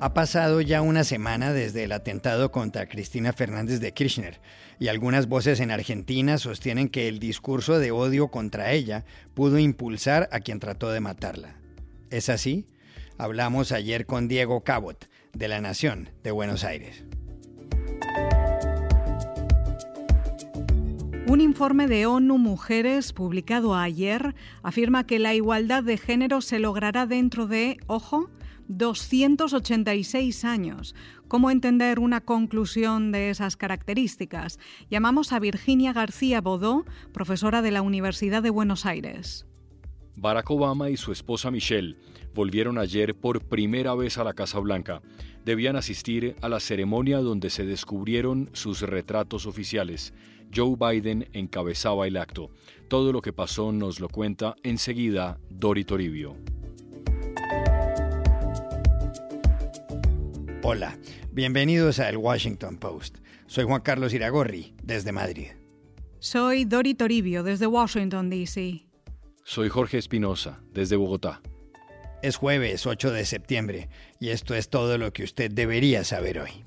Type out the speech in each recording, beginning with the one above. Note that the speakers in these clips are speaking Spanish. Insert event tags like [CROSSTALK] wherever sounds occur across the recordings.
Ha pasado ya una semana desde el atentado contra Cristina Fernández de Kirchner y algunas voces en Argentina sostienen que el discurso de odio contra ella pudo impulsar a quien trató de matarla. ¿Es así? Hablamos ayer con Diego Cabot, de La Nación, de Buenos Aires. Un informe de ONU Mujeres publicado ayer afirma que la igualdad de género se logrará dentro de, ojo, 286 años. ¿Cómo entender una conclusión de esas características? Llamamos a Virginia García Bodó, profesora de la Universidad de Buenos Aires. Barack Obama y su esposa Michelle volvieron ayer por primera vez a la Casa Blanca. Debían asistir a la ceremonia donde se descubrieron sus retratos oficiales. Joe Biden encabezaba el acto. Todo lo que pasó nos lo cuenta enseguida Dori Toribio. Hola, bienvenidos a El Washington Post. Soy Juan Carlos Iragorri, desde Madrid. Soy Dori Toribio, desde Washington, D.C. Soy Jorge Espinosa, desde Bogotá. Es jueves 8 de septiembre y esto es todo lo que usted debería saber hoy.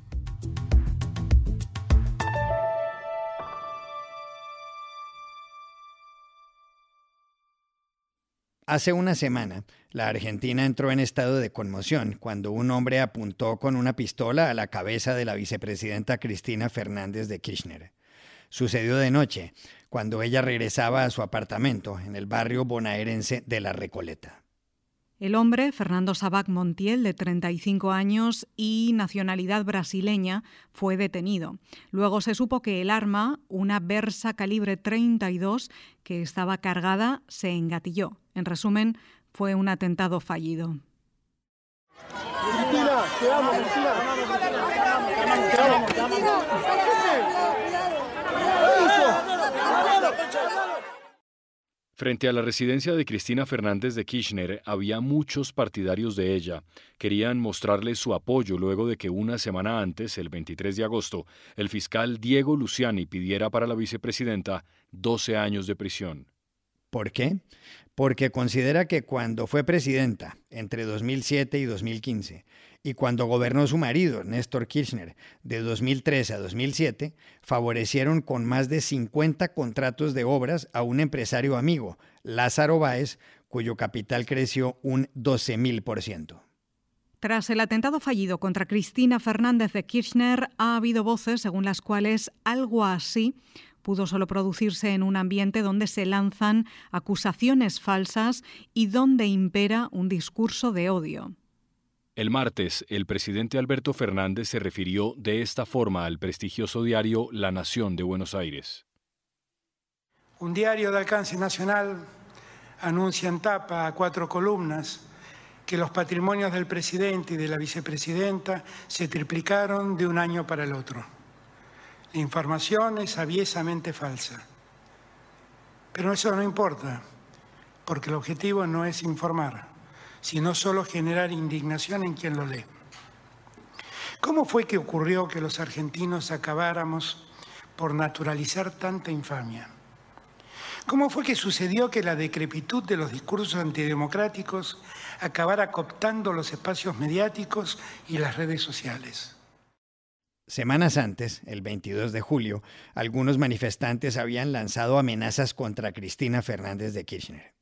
Hace una semana, la Argentina entró en estado de conmoción cuando un hombre apuntó con una pistola a la cabeza de la vicepresidenta Cristina Fernández de Kirchner. Sucedió de noche, cuando ella regresaba a su apartamento en el barrio bonaerense de La Recoleta. El hombre, Fernando Sabac Montiel, de 35 años y nacionalidad brasileña, fue detenido. Luego se supo que el arma, una Versa calibre 32 que estaba cargada, se engatilló. En resumen, fue un atentado fallido. Frente a la residencia de Cristina Fernández de Kirchner había muchos partidarios de ella. Querían mostrarle su apoyo luego de que una semana antes, el 23 de agosto, el fiscal Diego Luciani pidiera para la vicepresidenta 12 años de prisión. ¿Por qué? Porque considera que cuando fue presidenta, entre 2007 y 2015, y cuando gobernó su marido, Néstor Kirchner, de 2013 a 2007, favorecieron con más de 50 contratos de obras a un empresario amigo, Lázaro Báez, cuyo capital creció un 12.000%. Tras el atentado fallido contra Cristina Fernández de Kirchner, ha habido voces según las cuales algo así pudo solo producirse en un ambiente donde se lanzan acusaciones falsas y donde impera un discurso de odio. El martes, el presidente Alberto Fernández se refirió de esta forma al prestigioso diario La Nación de Buenos Aires. Un diario de alcance nacional anuncia en tapa a cuatro columnas que los patrimonios del presidente y de la vicepresidenta se triplicaron de un año para el otro. La información es aviesamente falsa. Pero eso no importa, porque el objetivo no es informar sino solo generar indignación en quien lo lee. ¿Cómo fue que ocurrió que los argentinos acabáramos por naturalizar tanta infamia? ¿Cómo fue que sucedió que la decrepitud de los discursos antidemocráticos acabara cooptando los espacios mediáticos y las redes sociales? Semanas antes, el 22 de julio, algunos manifestantes habían lanzado amenazas contra Cristina Fernández de Kirchner.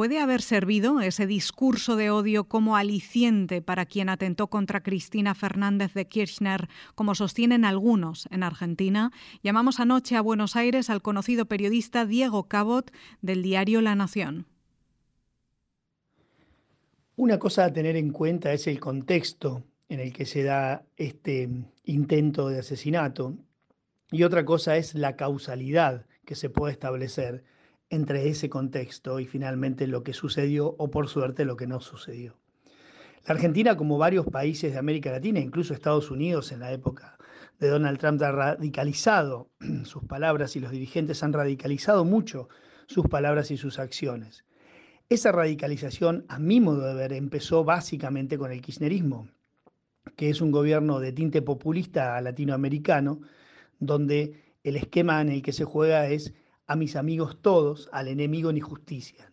¿Puede haber servido ese discurso de odio como aliciente para quien atentó contra Cristina Fernández de Kirchner, como sostienen algunos en Argentina? Llamamos anoche a Buenos Aires al conocido periodista Diego Cabot del diario La Nación. Una cosa a tener en cuenta es el contexto en el que se da este intento de asesinato y otra cosa es la causalidad que se puede establecer entre ese contexto y finalmente lo que sucedió o por suerte lo que no sucedió. La Argentina, como varios países de América Latina, incluso Estados Unidos en la época de Donald Trump, ha radicalizado [CLEARS THROAT] sus palabras y los dirigentes han radicalizado mucho sus palabras y sus acciones. Esa radicalización, a mi modo de ver, empezó básicamente con el kirchnerismo, que es un gobierno de tinte populista latinoamericano, donde el esquema en el que se juega es a mis amigos todos, al enemigo ni justicia.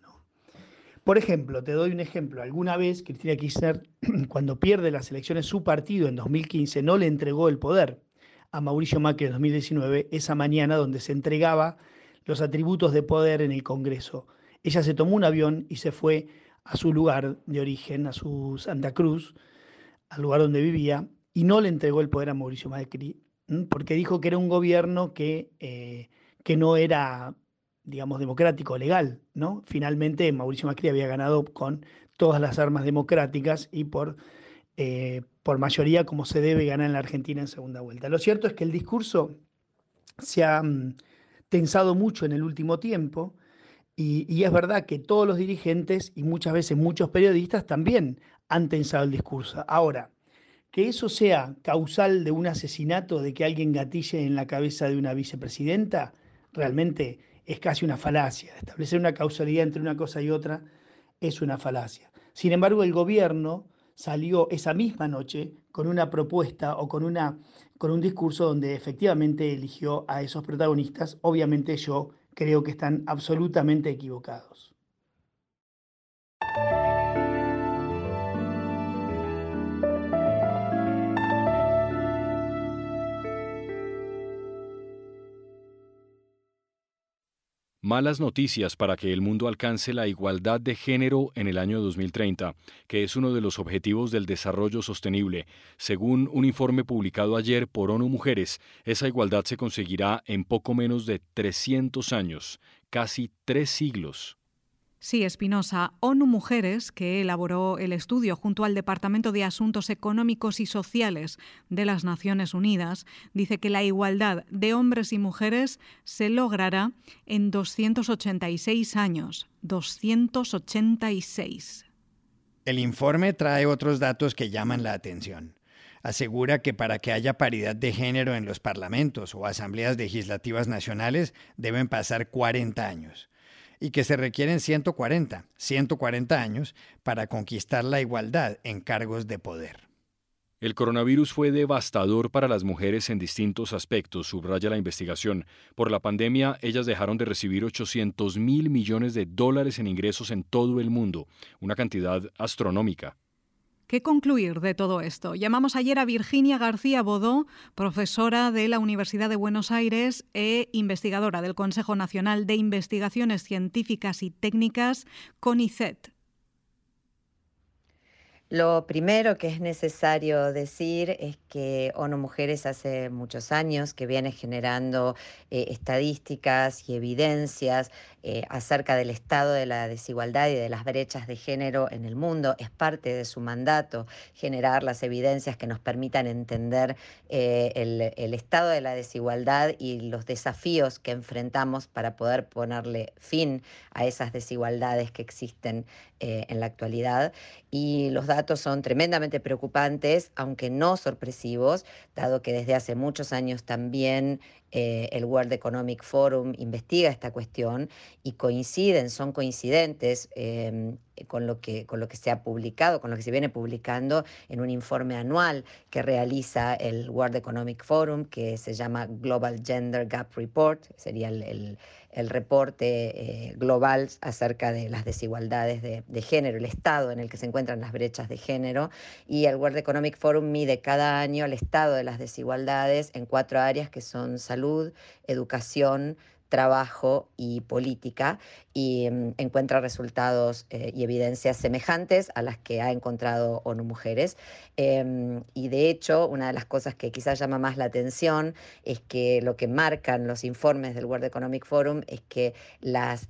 Por ejemplo, te doy un ejemplo. Alguna vez Cristina Kirchner, [CLEARS THROAT] cuando pierde las elecciones, su partido en 2015 no le entregó el poder a Mauricio Macri en 2019, esa mañana donde se entregaba los atributos de poder en el Congreso. Ella se tomó un avión y se fue a su lugar de origen, a su Santa Cruz, al lugar donde vivía, y no le entregó el poder a Mauricio Macri, porque dijo que era un gobierno que, eh, que no era digamos, democrático, legal, ¿no? Finalmente Mauricio Macri había ganado con todas las armas democráticas y por, eh, por mayoría como se debe ganar en la Argentina en segunda vuelta. Lo cierto es que el discurso se ha mm, tensado mucho en el último tiempo y, y, es verdad que todos los dirigentes y muchas veces muchos periodistas también han tensado el discurso. Ahora, que eso sea causal de un asesinato, de que alguien gatille en la cabeza de una vicepresidenta, realmente es casi una falacia. Establecer una causalidad entre una cosa y otra es una falacia. Sin embargo, el gobierno salió esa misma noche con una propuesta o con, una, con un discurso donde efectivamente eligió a esos protagonistas. Obviamente yo creo que están absolutamente equivocados. Malas noticias para que el mundo alcance la igualdad de género en el año 2030, que es uno de los objetivos del desarrollo sostenible. Según un informe publicado ayer por ONU Mujeres, esa igualdad se conseguirá en poco menos de 300 años, casi tres siglos. Sí, Espinosa, ONU Mujeres, que elaboró el estudio junto al Departamento de Asuntos Económicos y Sociales de las Naciones Unidas, dice que la igualdad de hombres y mujeres se logrará en 286 años. 286. El informe trae otros datos que llaman la atención. Asegura que para que haya paridad de género en los parlamentos o asambleas legislativas nacionales deben pasar 40 años y que se requieren 140, 140 años para conquistar la igualdad en cargos de poder. El coronavirus fue devastador para las mujeres en distintos aspectos, subraya la investigación. Por la pandemia, ellas dejaron de recibir 800 mil millones de dólares en ingresos en todo el mundo, una cantidad astronómica. ¿Qué concluir de todo esto? Llamamos ayer a Virginia García Bodó, profesora de la Universidad de Buenos Aires e investigadora del Consejo Nacional de Investigaciones Científicas y Técnicas, CONICET. Lo primero que es necesario decir es que ONU Mujeres hace muchos años que viene generando eh, estadísticas y evidencias eh, acerca del estado de la desigualdad y de las brechas de género en el mundo. Es parte de su mandato generar las evidencias que nos permitan entender eh, el, estado de la desigualdad y los desafíos que enfrentamos para poder ponerle fin a esas desigualdades que existen en la actualidad. Y los datos son tremendamente preocupantes, aunque no sorpresivos, dado que desde hace muchos años también eh, el World Economic Forum investiga esta cuestión y coinciden, son coincidentes em, con, lo que, con lo que se ha publicado, con lo que se viene publicando en un informe anual que realiza el World Economic Forum, que se llama Global Gender Gap Report, sería el el reporte eh, global acerca de las desigualdades de, de, género, el estado en el que se encuentran las brechas de género. Y el World Economic Forum mide cada año el estado de las desigualdades en cuatro áreas que son salud, educación, trabajo y política y mm, encuentra resultados eh, y evidencias semejantes a las que ha encontrado ONU Mujeres. Em, y de hecho, una de las cosas que quizás llama más la atención es que lo que marcan los informes del World Economic Forum es que las,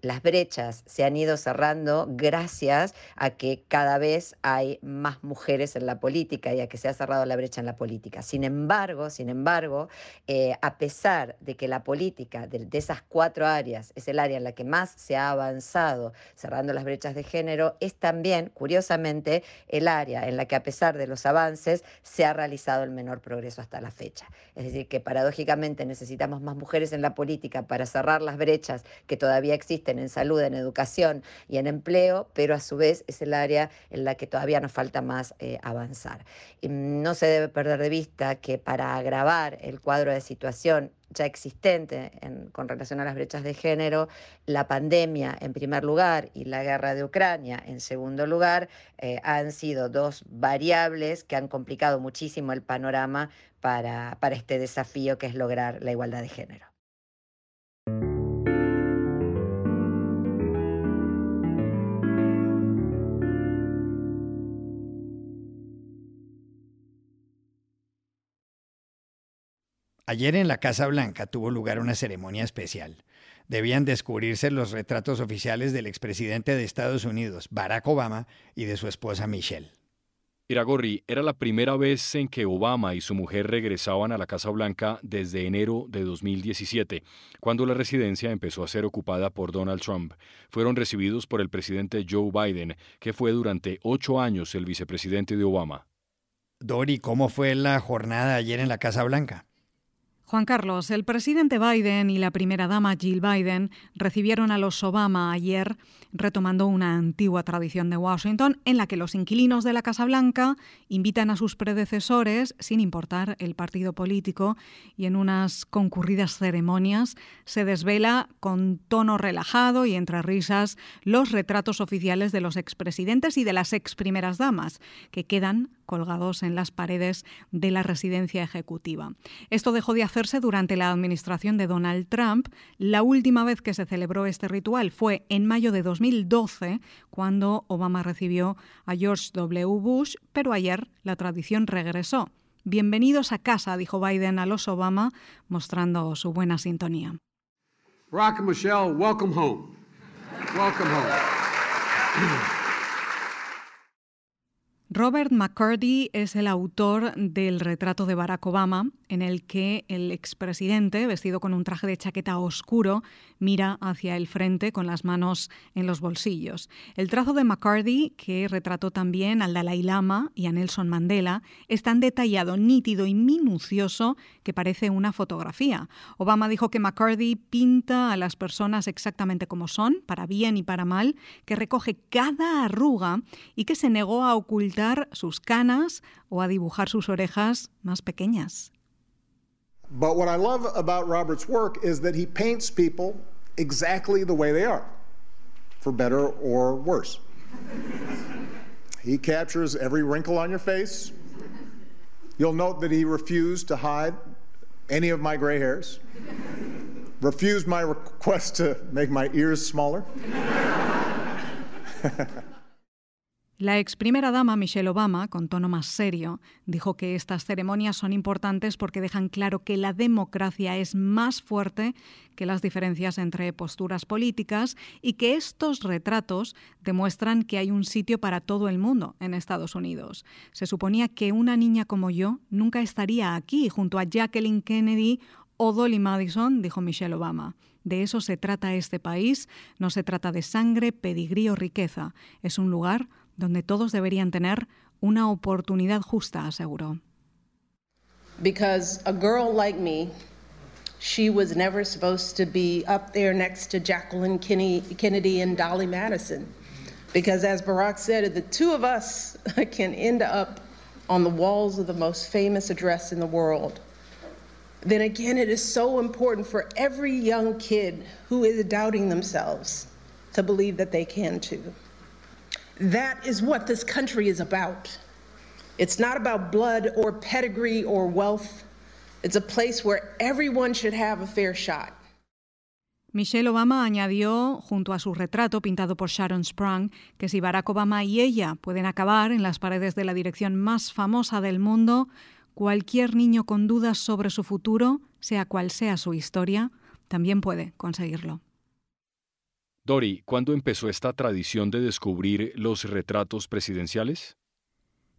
las brechas se han ido cerrando gracias a que cada vez hay más mujeres en la política y a que se ha cerrado la brecha en la política. Sin embargo, sin embargo, eh, a pesar de que la política de, de, esas cuatro áreas es el área en la que más se ha avanzado cerrando las brechas de género, es también, curiosamente, el área en la que a pesar de los avances se ha realizado el menor progreso hasta la fecha. Es decir, que paradójicamente necesitamos más mujeres en la política para cerrar las brechas que todavía existen en salud, en educación y en empleo, pero a su vez es el área en la que todavía nos falta más eh, avanzar. No se debe perder de vista que para agravar el cuadro de situación ya existente con relación a las brechas de género, la pandemia en primer lugar y la guerra de Ucrania en segundo lugar eh, han sido dos variables que han complicado muchísimo el panorama para este desafío que es lograr la igualdad de género. Ayer en la Casa Blanca tuvo lugar una ceremonia especial. Debían descubrirse los retratos oficiales del expresidente de Estados Unidos, Barack Obama, y de su esposa Michelle. Iragorri, era la primera vez en que Obama y su mujer regresaban a la Casa Blanca desde enero de 2017, cuando la residencia empezó a ser ocupada por Donald Trump. Fueron recibidos por el presidente Joe Biden, que fue durante ocho años el vicepresidente de Obama. Dori, ¿cómo fue la jornada ayer en la Casa Blanca? Juan Carlos, el presidente Biden y la primera dama Jill Biden recibieron a los Obama ayer, retomando una antigua tradición de Washington en la que los inquilinos de la Casa Blanca invitan a sus predecesores, sin importar el partido político, y en unas concurridas ceremonias se desvela con tono relajado y entre risas los retratos oficiales de los expresidentes y de las ex primeras damas, que quedan colgados en las paredes de la residencia ejecutiva. Esto dejó de hacerse durante la administración de Donald Trump. La última vez que se celebró este ritual fue en mayo de 2012, cuando Obama recibió a George W. Bush, pero ayer la tradición regresó. Bienvenidos a casa, dijo Biden a los Obama, mostrando su buena sintonía. Barack and Michelle, welcome home. Welcome home. [CLEARS THROAT] Robert McCurdy es el autor del retrato de Barack Obama, en el que el expresidente, vestido con un traje de chaqueta oscuro, mira hacia el frente con las manos en los bolsillos. El trazo de McCarthy, que retrató también al Dalai Lama y a Nelson Mandela, es tan detallado, nítido y minucioso que parece una fotografía. Obama dijo que McCarthy pinta a las personas exactamente como son, para bien y para mal, que recoge cada arruga y que se negó a ocultar sus canas o a dibujar sus orejas más pequeñas. But what I love about Robert's work is that he paints people exactly the way they are, for better or worse. he captures every wrinkle on your face. You'll note that he refused to hide any of my gray hairs, refused my request to make my ears smaller. [LAUGHS] La ex primera dama Michelle Obama, con tono más serio, dijo que estas ceremonias son importantes porque dejan claro que la democracia es más fuerte que las diferencias entre posturas políticas y que estos retratos demuestran que hay un sitio para todo el mundo en Estados Unidos. Se suponía que una niña como yo nunca estaría aquí junto a Jacqueline Kennedy o Dolly Madison, dijo Michelle Obama. De eso se trata este país, no se trata de sangre, pedigrí o riqueza. Es un lugar donde todos deberían tener una oportunidad justa, aseguró. Because a girl like me, she was never supposed to be up there next to Jacqueline Kennedy and Dolly Madison. Because as Barack said, the two of us [LAUGHS] can end up on the walls of the most famous address in the world. Then again, it is so important for every young kid who is doubting themselves to believe that they can too. That is what this country is about. It's not about blood or pedigree or wealth. It's a place where everyone should have a fair shot. Michelle Obama añadió, junto a su retrato pintado por Sharon Sprung, que si Barack Obama y ella pueden acabar en las paredes de la dirección más famosa del mundo, cualquier niño con dudas sobre su futuro, sea cual sea su historia, también puede conseguirlo. Dori, ¿cuándo empezó esta tradición de descubrir los retratos presidenciales?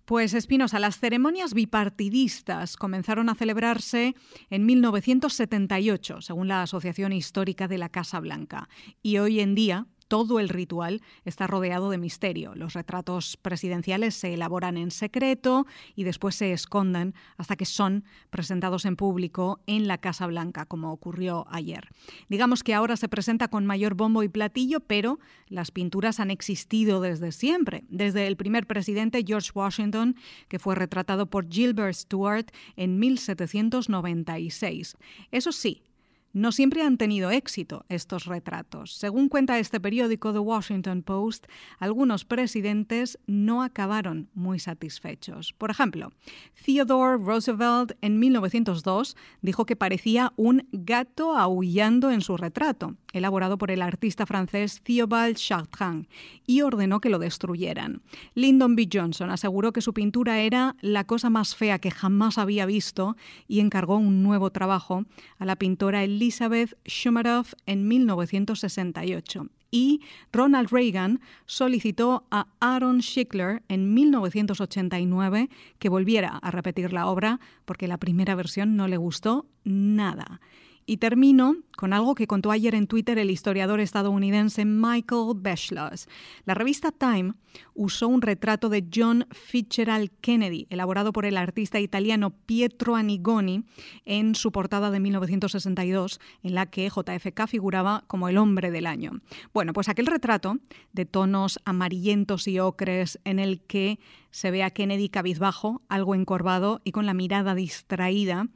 Pues Espinosa, las ceremonias bipartidistas comenzaron a celebrarse en 1978, según la Asociación Histórica de la Casa Blanca, y hoy en día todo el ritual está rodeado de misterio. Los retratos presidenciales se elaboran en secreto y después se esconden hasta que son presentados en público en la Casa Blanca, como ocurrió ayer. Digamos que ahora se presenta con mayor bombo y platillo, pero las pinturas han existido desde siempre, desde el primer presidente George Washington, que fue retratado por Gilbert Stuart en 1796. Eso sí, no siempre han tenido éxito estos retratos. Según cuenta este periódico The Washington Post, algunos presidentes no acabaron muy satisfechos. Por ejemplo, Theodore Roosevelt en 1902 dijo que parecía un gato aullando en su retrato, elaborado por el artista francés Theobald Chartrand, y ordenó que lo destruyeran. Lyndon B. Johnson aseguró que su pintura era la cosa más fea que jamás había visto y encargó un nuevo trabajo a la pintora Elizabeth Shumaroff en 1968. Y Ronald Reagan solicitó a Aaron Schickler en 1989 que volviera a repetir la obra porque la primera versión no le gustó nada. Y termino con algo que contó ayer en Twitter el historiador estadounidense Michael Beschloss. La revista Time usó un retrato de John Fitzgerald Kennedy, elaborado por el artista italiano Pietro Anigoni, en su portada de 1962, en la que JFK figuraba como el hombre del año. Bueno, pues aquel retrato, de tonos amarillentos y ocres, en el que se ve a Kennedy cabizbajo, algo encorvado y con la mirada distraída,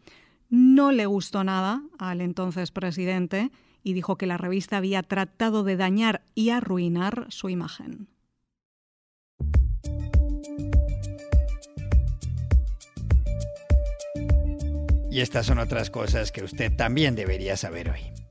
no le gustó nada al entonces presidente y dijo que la revista había tratado de dañar y arruinar su imagen. Y estas son otras cosas que usted también debería saber hoy.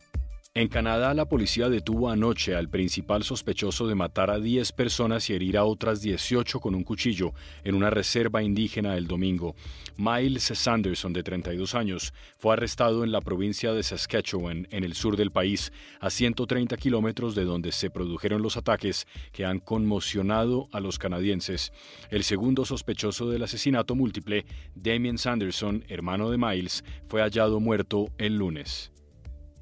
En Canadá, la policía detuvo anoche al principal sospechoso de matar a 10 personas y herir a otras 18 con un cuchillo en una reserva indígena el domingo. Miles Sanderson, de 32 años, fue arrestado en la provincia de Saskatchewan, en el sur del país, a 130 kilómetros de donde se produjeron los ataques que han conmocionado a los canadienses. El segundo sospechoso del asesinato múltiple, Damien Sanderson, hermano de Miles, fue hallado muerto el lunes.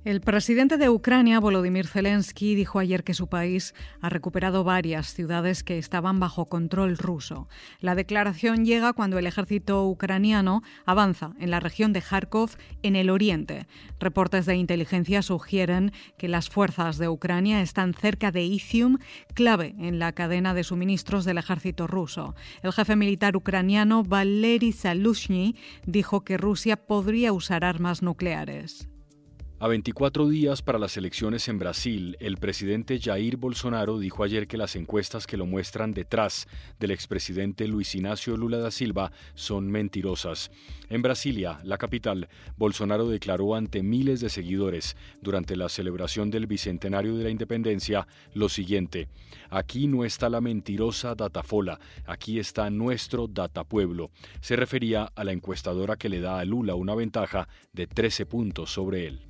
El presidente de Ucrania, Volodymyr Zelensky, dijo ayer que su país ha recuperado varias ciudades que estaban bajo control ruso. La declaración llega cuando el ejército ucraniano avanza en la región de Kharkov, en el oriente. Reportes de inteligencia sugieren que las fuerzas de Ucrania están cerca de Izium, clave en la cadena de suministros del ejército ruso. El jefe militar ucraniano, Valery Salushny, dijo que Rusia podría usar armas nucleares. A 24 días para las elecciones en Brasil, el presidente Jair Bolsonaro dijo ayer que las encuestas que lo muestran detrás del expresidente Luis Ignacio Lula da Silva son mentirosas. En Brasilia, la capital, Bolsonaro declaró ante miles de seguidores durante la celebración del bicentenario de la independencia lo siguiente: Aquí no está la mentirosa datafola, aquí está nuestro datapueblo. Se refería a la encuestadora que le da a Lula una ventaja de 13 puntos sobre él.